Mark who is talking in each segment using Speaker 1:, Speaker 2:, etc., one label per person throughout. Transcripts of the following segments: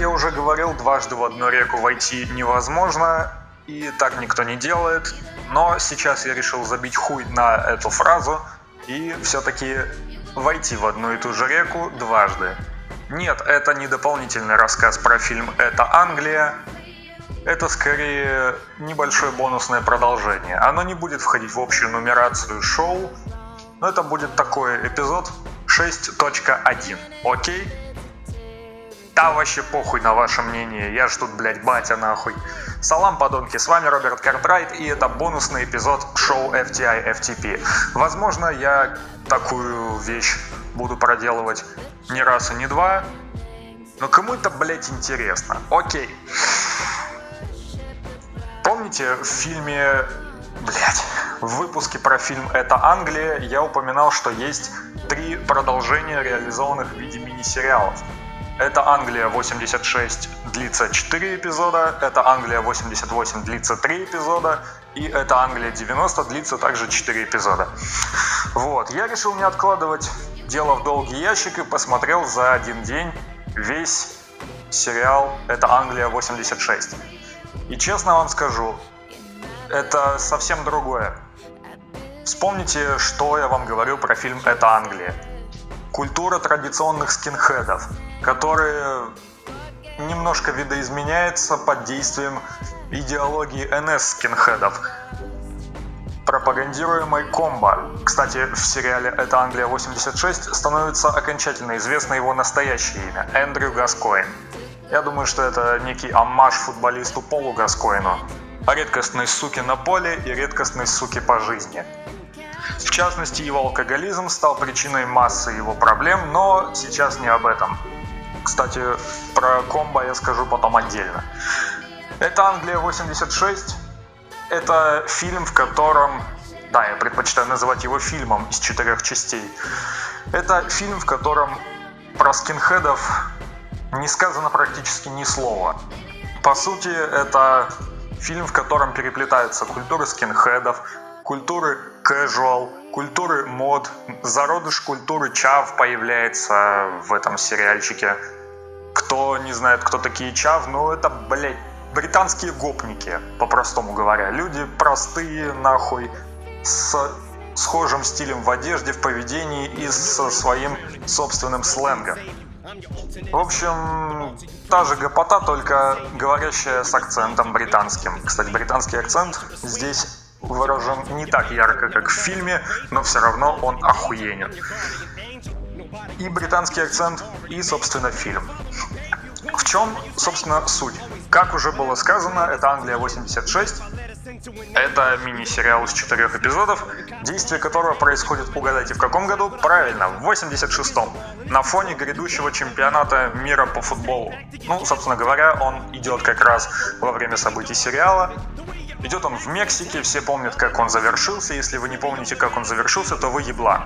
Speaker 1: я уже говорил, дважды в одну реку войти невозможно, и так никто не делает. Но сейчас я решил забить хуй на эту фразу и все-таки войти в одну и ту же реку дважды. Нет, это не дополнительный рассказ про фильм «Это Англия». Это скорее небольшое бонусное продолжение. Оно не будет входить в общую нумерацию шоу, но это будет такой эпизод 6.1. Окей? Да вообще похуй на ваше мнение, я ж тут, блядь, батя нахуй. Салам, подонки, с вами Роберт Картрайт, и это бонусный эпизод шоу FTI FTP. Возможно, я такую вещь буду проделывать не раз и не два, но кому это, блядь, интересно? Окей. Помните в фильме, блядь, в выпуске про фильм «Это Англия» я упоминал, что есть три продолжения, реализованных в виде мини-сериалов. Это Англия 86 длится 4 эпизода, это Англия 88 длится 3 эпизода, и это Англия 90 длится также 4 эпизода. Вот, я решил не откладывать дело в долгий ящик и посмотрел за один день весь сериал «Это Англия 86». И честно вам скажу, это совсем другое. Вспомните, что я вам говорил про фильм «Это Англия». Культура традиционных скинхедов – которые немножко видоизменяется под действием идеологии НС-скинхедов, пропагандируемой комбо. Кстати, в сериале «Это Англия 86» становится окончательно известно его настоящее имя – Эндрю Гаскоин. Я думаю, что это некий аммаж футболисту Полу Гаскоину. Редкостной суки на поле и редкостной суки по жизни. В частности, его алкоголизм стал причиной массы его проблем, но сейчас не об этом. Кстати, про комбо я скажу потом отдельно. Это Англия 86. Это фильм, в котором... Да, я предпочитаю называть его фильмом из четырех частей. Это фильм, в котором про скинхедов не сказано практически ни слова. По сути, это фильм, в котором переплетаются культуры скинхедов, культуры casual, культуры мод, зародыш культуры чав появляется в этом сериальчике. Кто не знает, кто такие чав, ну это, блядь, британские гопники, по-простому говоря. Люди простые, нахуй, с схожим стилем в одежде, в поведении и со своим собственным сленгом. В общем, та же гопота, только говорящая с акцентом британским. Кстати, британский акцент здесь выражен не так ярко, как в фильме, но все равно он охуенен. И британский акцент, и, собственно, фильм. В чем, собственно, суть? Как уже было сказано, это Англия 86. Это мини-сериал из четырех эпизодов, действие которого происходит, угадайте, в каком году? Правильно, в 86-м, на фоне грядущего чемпионата мира по футболу. Ну, собственно говоря, он идет как раз во время событий сериала. Идет он в Мексике, все помнят, как он завершился. Если вы не помните, как он завершился, то вы еблан.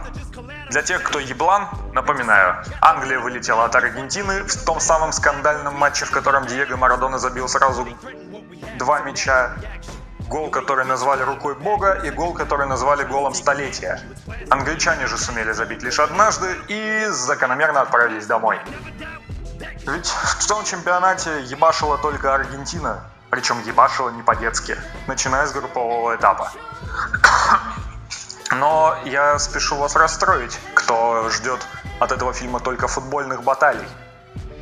Speaker 1: Для тех, кто еблан, напоминаю, Англия вылетела от Аргентины в том самом скандальном матче, в котором Диего Марадона забил сразу два мяча. Гол, который назвали рукой бога, и гол, который назвали голом столетия. Англичане же сумели забить лишь однажды и закономерно отправились домой. Ведь в том чемпионате ебашила только Аргентина, причем ебашила не по-детски, начиная с группового этапа. Но я спешу вас расстроить, кто ждет от этого фильма только футбольных баталий.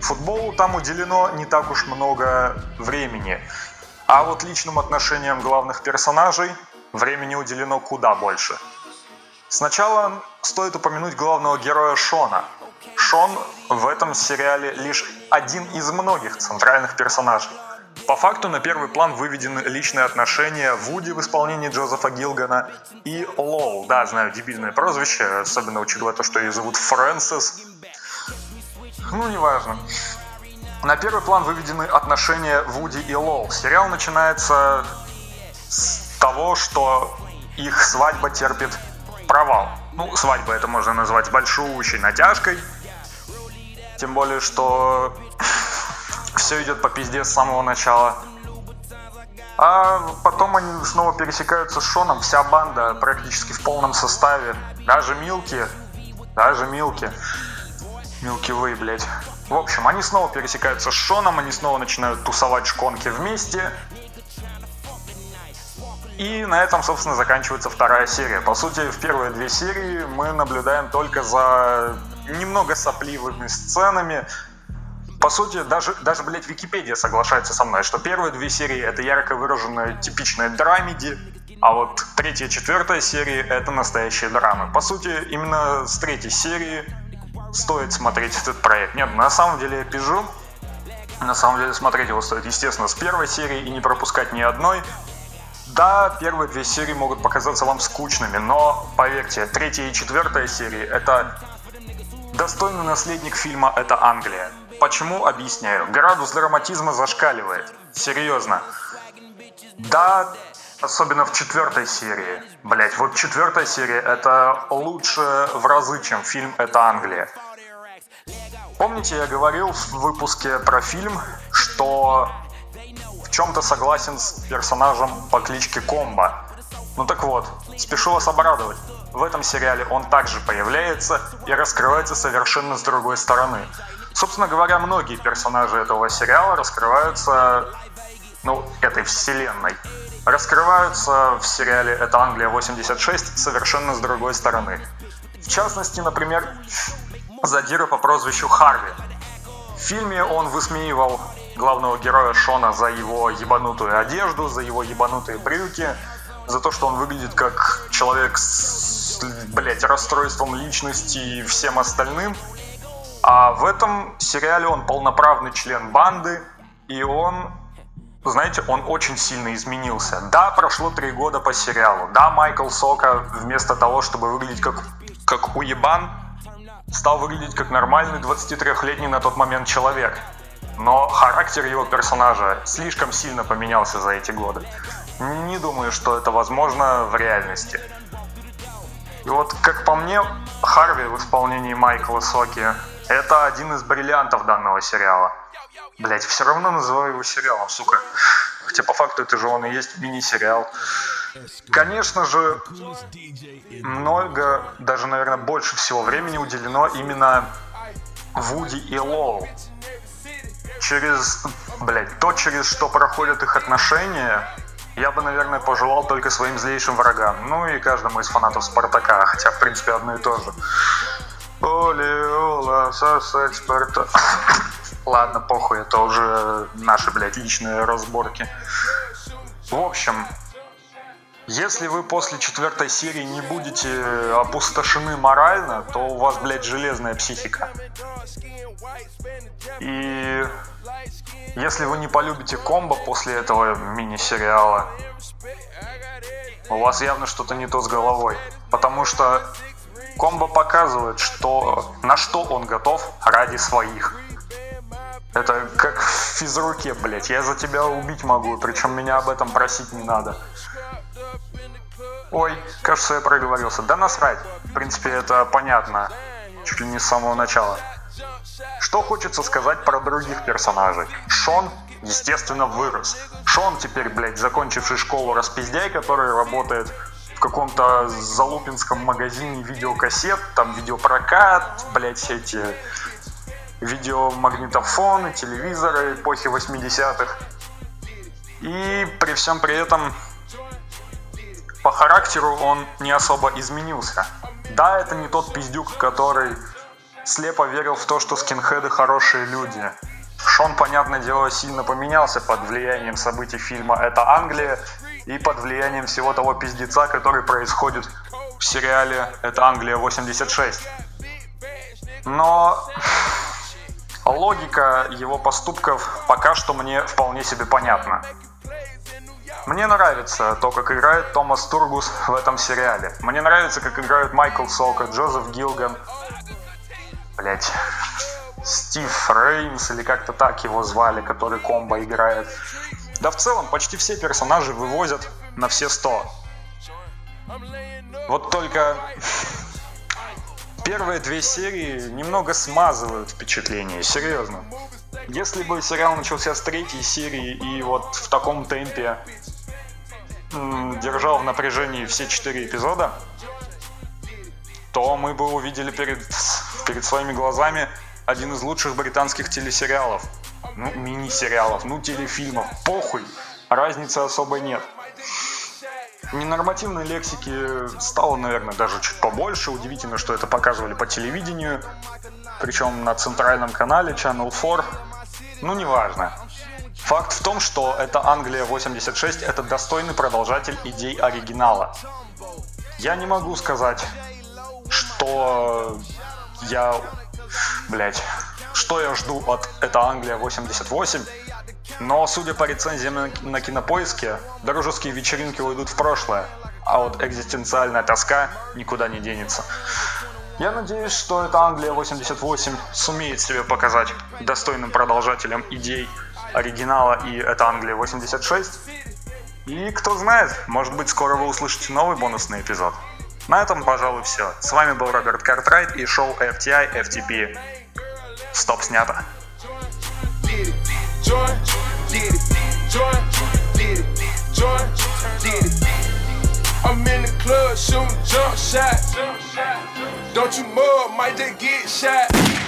Speaker 1: Футболу там уделено не так уж много времени, а вот личным отношениям главных персонажей времени уделено куда больше. Сначала стоит упомянуть главного героя Шона. Шон в этом сериале лишь один из многих центральных персонажей – по факту на первый план выведены личные отношения Вуди в исполнении Джозефа Гилгана и Лоу. Да, знаю, дебильное прозвище, особенно учитывая то, что ее зовут Фрэнсис. Ну, неважно. На первый план выведены отношения Вуди и Лоу. Сериал начинается с того, что их свадьба терпит провал. Ну, свадьба это можно назвать большущей натяжкой. Тем более, что все идет по пизде с самого начала. А потом они снова пересекаются с Шоном, вся банда практически в полном составе. Даже Милки, даже Милки. Милки Вей, блядь. В общем, они снова пересекаются с Шоном, они снова начинают тусовать шконки вместе. И на этом, собственно, заканчивается вторая серия. По сути, в первые две серии мы наблюдаем только за немного сопливыми сценами. По сути, даже, даже, блядь, Википедия соглашается со мной, что первые две серии — это ярко выраженная типичная драмеди, а вот третья и четвертая серии — это настоящие драмы. По сути, именно с третьей серии стоит смотреть этот проект. Нет, на самом деле я пижу. На самом деле смотреть его стоит, естественно, с первой серии и не пропускать ни одной. Да, первые две серии могут показаться вам скучными, но поверьте, третья и четвертая серии — это достойный наследник фильма «Это Англия». Почему? Объясняю. Градус драматизма зашкаливает. Серьезно. Да, особенно в четвертой серии. Блять, вот четвертая серия это лучше в разы, чем фильм «Это Англия». Помните, я говорил в выпуске про фильм, что в чем-то согласен с персонажем по кличке Комбо. Ну так вот, спешу вас обрадовать. В этом сериале он также появляется и раскрывается совершенно с другой стороны. Собственно говоря, многие персонажи этого сериала раскрываются, ну, этой вселенной, раскрываются в сериале «Это Англия 86» совершенно с другой стороны. В частности, например, задира по прозвищу Харви. В фильме он высмеивал главного героя Шона за его ебанутую одежду, за его ебанутые брюки, за то, что он выглядит как человек с, блядь, расстройством личности и всем остальным. А в этом сериале он полноправный член банды, и он, знаете, он очень сильно изменился. Да, прошло три года по сериалу. Да, Майкл Сока вместо того, чтобы выглядеть как, как уебан, стал выглядеть как нормальный 23-летний на тот момент человек. Но характер его персонажа слишком сильно поменялся за эти годы. Не думаю, что это возможно в реальности. И вот, как по мне, Харви в исполнении Майкла Соки – это один из бриллиантов данного сериала. Блять, все равно называю его сериалом, сука. Хотя по факту это же он и есть мини-сериал. Конечно же, много, даже, наверное, больше всего времени уделено именно Вуди и Лоу. Через, блядь, то, через что проходят их отношения, я бы, наверное, пожелал только своим злейшим врагам. Ну и каждому из фанатов Спартака, хотя, в принципе, одно и то же. Оли, сосать Спарта. Ладно, похуй, это уже наши, блядь, личные разборки. В общем, если вы после четвертой серии не будете опустошены морально, то у вас, блядь, железная психика. И если вы не полюбите комбо после этого мини-сериала, у вас явно что-то не то с головой. Потому что комбо показывает, что, на что он готов ради своих. Это как в физруке, блядь. Я за тебя убить могу, причем меня об этом просить не надо. Ой, кажется, я проговорился. Да насрать. В принципе, это понятно. Чуть ли не с самого начала. Что хочется сказать про других персонажей? Шон, естественно, вырос. Шон теперь, блядь, закончивший школу распиздяй, который работает каком-то залупинском магазине видеокассет, там видеопрокат, блядь, эти видеомагнитофоны, телевизоры эпохи 80-х. И при всем при этом по характеру он не особо изменился. Да, это не тот пиздюк, который слепо верил в то, что скинхеды хорошие люди. Шон, понятное дело, сильно поменялся под влиянием событий фильма «Это Англия» и под влиянием всего того пиздеца, который происходит в сериале «Это Англия 86». Но логика его поступков пока что мне вполне себе понятна. Мне нравится то, как играет Томас Тургус в этом сериале. Мне нравится, как играют Майкл Солка, Джозеф Гилган, блять, Стив Реймс или как-то так его звали, который комбо играет. Да в целом почти все персонажи вывозят на все сто. Вот только первые две серии немного смазывают впечатление, серьезно. Если бы сериал начался с третьей серии и вот в таком темпе держал в напряжении все четыре эпизода, то мы бы увидели перед, перед своими глазами один из лучших британских телесериалов. Ну, мини-сериалов, ну, телефильмов. Похуй, разницы особой нет. Ненормативной лексики стало, наверное, даже чуть побольше. Удивительно, что это показывали по телевидению. Причем на центральном канале Channel 4. Ну, неважно. Факт в том, что это Англия 86 это достойный продолжатель идей оригинала. Я не могу сказать, что я, блять, что я жду от это Англия 88, но судя по рецензиям на, кинопоиске, дружеские вечеринки уйдут в прошлое, а вот экзистенциальная тоска никуда не денется. Я надеюсь, что эта Англия 88 сумеет себе показать достойным продолжателем идей оригинала и это Англия 86. И кто знает, может быть скоро вы услышите новый бонусный эпизод. На этом, пожалуй, все. С вами был Роберт Картрайт и шоу FTI FTP. Стоп, снято. I'm in the club shooting jump shots. Don't you mug, might just get shot.